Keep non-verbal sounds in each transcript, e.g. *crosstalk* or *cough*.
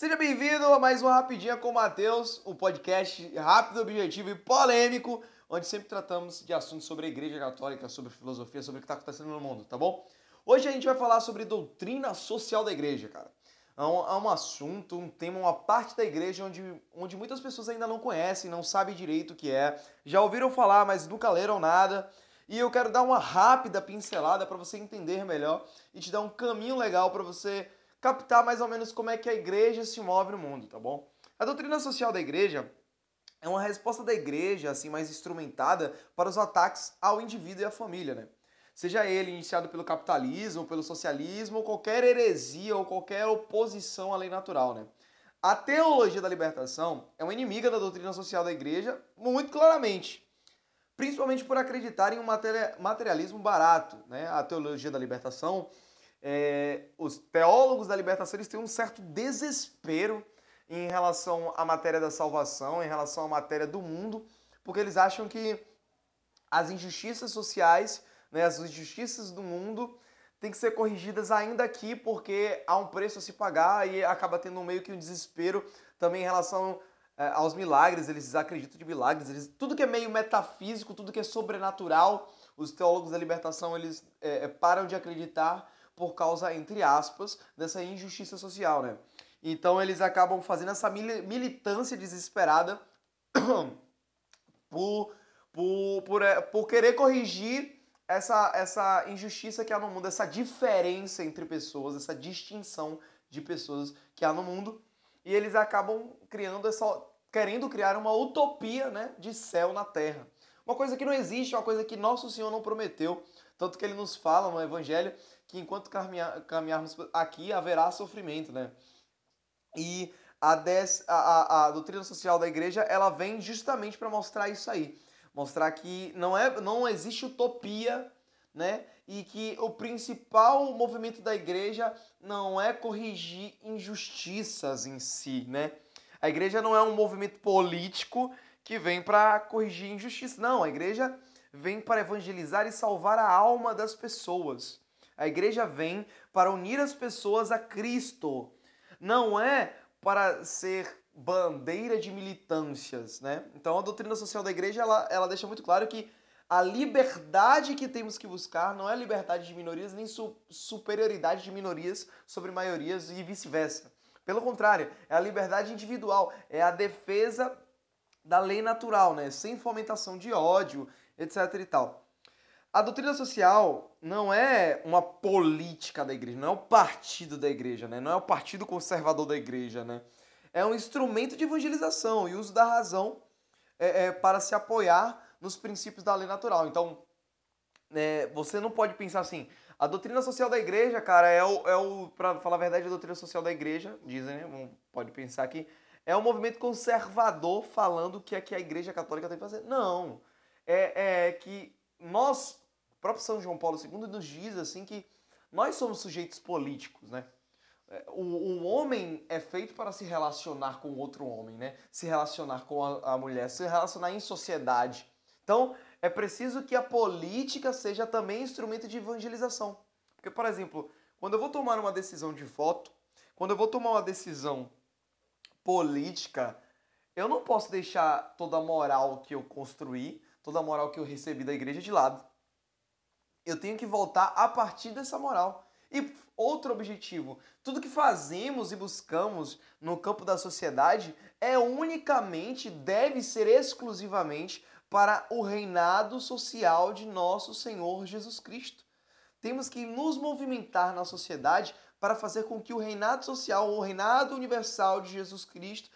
Seja bem-vindo a mais uma Rapidinha com o Matheus, um podcast rápido, objetivo e polêmico, onde sempre tratamos de assuntos sobre a Igreja Católica, sobre filosofia, sobre o que está acontecendo no mundo, tá bom? Hoje a gente vai falar sobre doutrina social da Igreja, cara. É um, é um assunto, um tema, uma parte da Igreja onde, onde muitas pessoas ainda não conhecem, não sabem direito o que é, já ouviram falar, mas nunca leram nada. E eu quero dar uma rápida pincelada para você entender melhor e te dar um caminho legal para você captar mais ou menos como é que a igreja se move no mundo, tá bom? A doutrina social da igreja é uma resposta da igreja, assim, mais instrumentada para os ataques ao indivíduo e à família, né? Seja ele iniciado pelo capitalismo, pelo socialismo, ou qualquer heresia ou qualquer oposição à lei natural, né? A teologia da libertação é uma inimiga da doutrina social da igreja, muito claramente. Principalmente por acreditar em um materialismo barato, né? A teologia da libertação é, os teólogos da libertação eles têm um certo desespero em relação à matéria da salvação, em relação à matéria do mundo, porque eles acham que as injustiças sociais, né, as injustiças do mundo, têm que ser corrigidas ainda aqui, porque há um preço a se pagar e acaba tendo meio que um desespero também em relação é, aos milagres, eles acreditam de milagres, eles, tudo que é meio metafísico, tudo que é sobrenatural, os teólogos da libertação eles é, param de acreditar por causa, entre aspas, dessa injustiça social, né? Então eles acabam fazendo essa militância desesperada *coughs* por, por, por, é, por querer corrigir essa, essa injustiça que há no mundo, essa diferença entre pessoas, essa distinção de pessoas que há no mundo. E eles acabam criando essa. querendo criar uma utopia né, de céu na terra. Uma coisa que não existe, uma coisa que nosso Senhor não prometeu. Tanto que ele nos fala no Evangelho que enquanto caminhar, caminharmos aqui haverá sofrimento, né? E a, des, a, a, a doutrina social da igreja ela vem justamente para mostrar isso aí, mostrar que não é não existe utopia, né? E que o principal movimento da igreja não é corrigir injustiças em si, né? A igreja não é um movimento político que vem para corrigir injustiça, não. A igreja vem para evangelizar e salvar a alma das pessoas. A igreja vem para unir as pessoas a Cristo. Não é para ser bandeira de militâncias, né? Então a doutrina social da igreja ela, ela deixa muito claro que a liberdade que temos que buscar não é liberdade de minorias nem su superioridade de minorias sobre maiorias e vice-versa. Pelo contrário, é a liberdade individual, é a defesa da lei natural, né? Sem fomentação de ódio, etc e tal. A doutrina social não é uma política da igreja, não é o partido da igreja, né? não é o partido conservador da igreja. Né? É um instrumento de evangelização e uso da razão é, é, para se apoiar nos princípios da lei natural. Então, é, você não pode pensar assim, a doutrina social da igreja, cara, é o, é o para falar a verdade, a doutrina social da igreja, dizem, né? Pode pensar que é um movimento conservador falando o que é que a igreja católica tem que fazer. Não. É, é que nós o próprio São João Paulo II nos diz assim que nós somos sujeitos políticos, né? É, o, o homem é feito para se relacionar com outro homem, né? Se relacionar com a, a mulher, se relacionar em sociedade. Então, é preciso que a política seja também instrumento de evangelização. Porque, por exemplo, quando eu vou tomar uma decisão de voto, quando eu vou tomar uma decisão política, eu não posso deixar toda a moral que eu construí, toda a moral que eu recebi da igreja de lado. Eu tenho que voltar a partir dessa moral. E outro objetivo, tudo que fazemos e buscamos no campo da sociedade é unicamente, deve ser exclusivamente para o reinado social de nosso Senhor Jesus Cristo. Temos que nos movimentar na sociedade para fazer com que o reinado social, o reinado universal de Jesus Cristo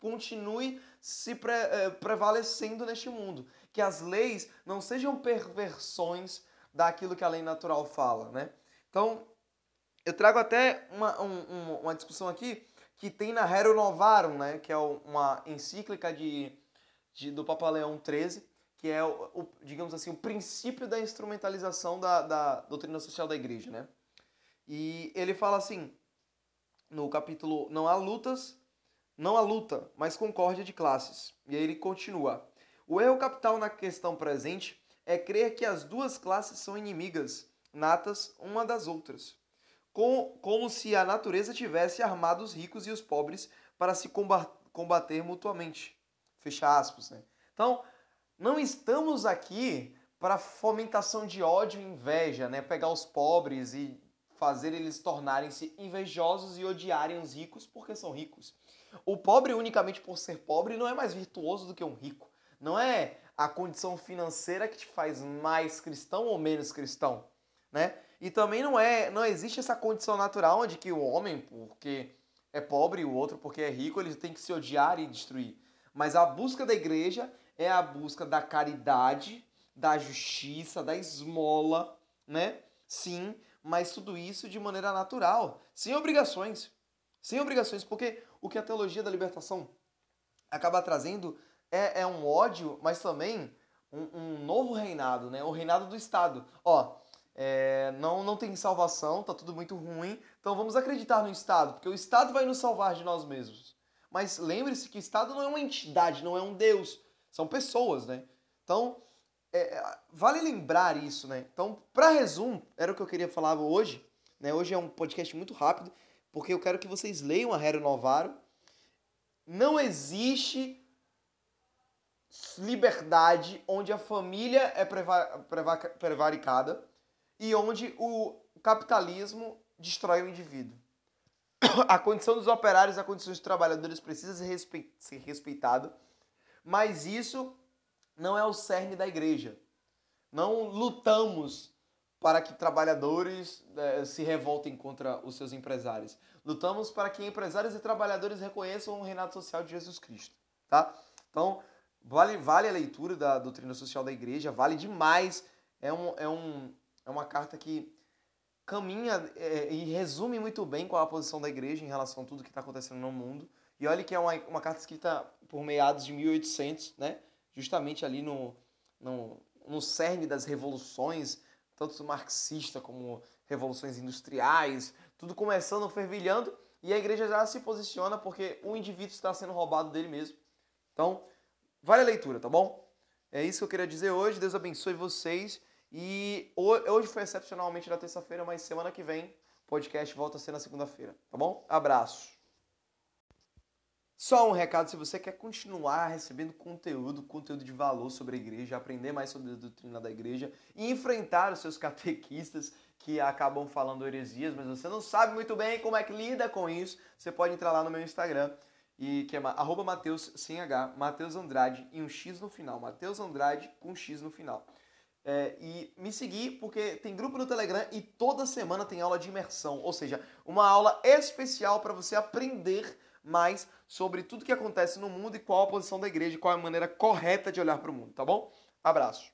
continue se eh, prevalecendo neste mundo. Que as leis não sejam perversões daquilo que a lei natural fala, né? Então, eu trago até uma, um, uma discussão aqui que tem na Rerum Novarum, né? Que é uma encíclica de, de do Papa Leão XIII, que é, o, o, digamos assim, o princípio da instrumentalização da, da doutrina social da igreja, né? E ele fala assim, no capítulo Não há lutas, não há luta, mas concórdia de classes. E aí ele continua. O erro capital na questão presente é crer que as duas classes são inimigas natas uma das outras. com, como se a natureza tivesse armado os ricos e os pobres para se combater mutuamente. Fecha aspas, né? Então, não estamos aqui para fomentação de ódio e inveja, né? Pegar os pobres e fazer eles tornarem-se invejosos e odiarem os ricos porque são ricos. O pobre, unicamente por ser pobre, não é mais virtuoso do que um rico. Não é a condição financeira que te faz mais cristão ou menos cristão, né? E também não é, não existe essa condição natural onde que o homem, porque é pobre e o outro porque é rico, eles têm que se odiar e destruir. Mas a busca da igreja é a busca da caridade, da justiça, da esmola, né? Sim, mas tudo isso de maneira natural, sem obrigações. Sem obrigações, porque o que a teologia da libertação acaba trazendo é, é um ódio, mas também um, um, novo reinado, né? O reinado do Estado. Ó, é, não, não tem salvação, tá tudo muito ruim, então vamos acreditar no Estado, porque o Estado vai nos salvar de nós mesmos. Mas lembre-se que o Estado não é uma entidade, não é um Deus, são pessoas, né? Então, é, vale lembrar isso, né? Então, para resumo, era o que eu queria falar hoje, né? Hoje é um podcast muito rápido, porque eu quero que vocês leiam a Hero Novaro. Não existe liberdade onde a família é prevaricada e onde o capitalismo destrói o indivíduo. *coughs* A condição dos operários, a condição dos trabalhadores precisa ser respeitada, mas isso não é o cerne da igreja. Não lutamos para que trabalhadores eh, se revoltem contra os seus empresários. Lutamos para que empresários e trabalhadores reconheçam o reinado social de Jesus Cristo, tá? Então, vale, vale a leitura da doutrina social da igreja, vale demais. É, um, é, um, é uma carta que caminha é, e resume muito bem qual é a posição da igreja em relação a tudo que está acontecendo no mundo. E olha que é uma, uma carta escrita por meados de 1800, né? justamente ali no, no, no cerne das revoluções, tanto marxista como revoluções industriais, tudo começando fervilhando, e a igreja já se posiciona porque o indivíduo está sendo roubado dele mesmo. Então, vale a leitura, tá bom? É isso que eu queria dizer hoje. Deus abençoe vocês. E hoje foi excepcionalmente na terça-feira, mas semana que vem o podcast volta a ser na segunda-feira, tá bom? Abraço. Só um recado, se você quer continuar recebendo conteúdo, conteúdo de valor sobre a igreja, aprender mais sobre a doutrina da igreja e enfrentar os seus catequistas que acabam falando heresias, mas você não sabe muito bem como é que lida com isso, você pode entrar lá no meu Instagram, e que é arroba Mateus sem H, Mateus Andrade e um X no final. Mateus Andrade com um X no final. É, e me seguir porque tem grupo no Telegram e toda semana tem aula de imersão, ou seja, uma aula especial para você aprender mais sobre tudo que acontece no mundo e qual a posição da igreja, qual a maneira correta de olhar para o mundo, tá bom? Abraço.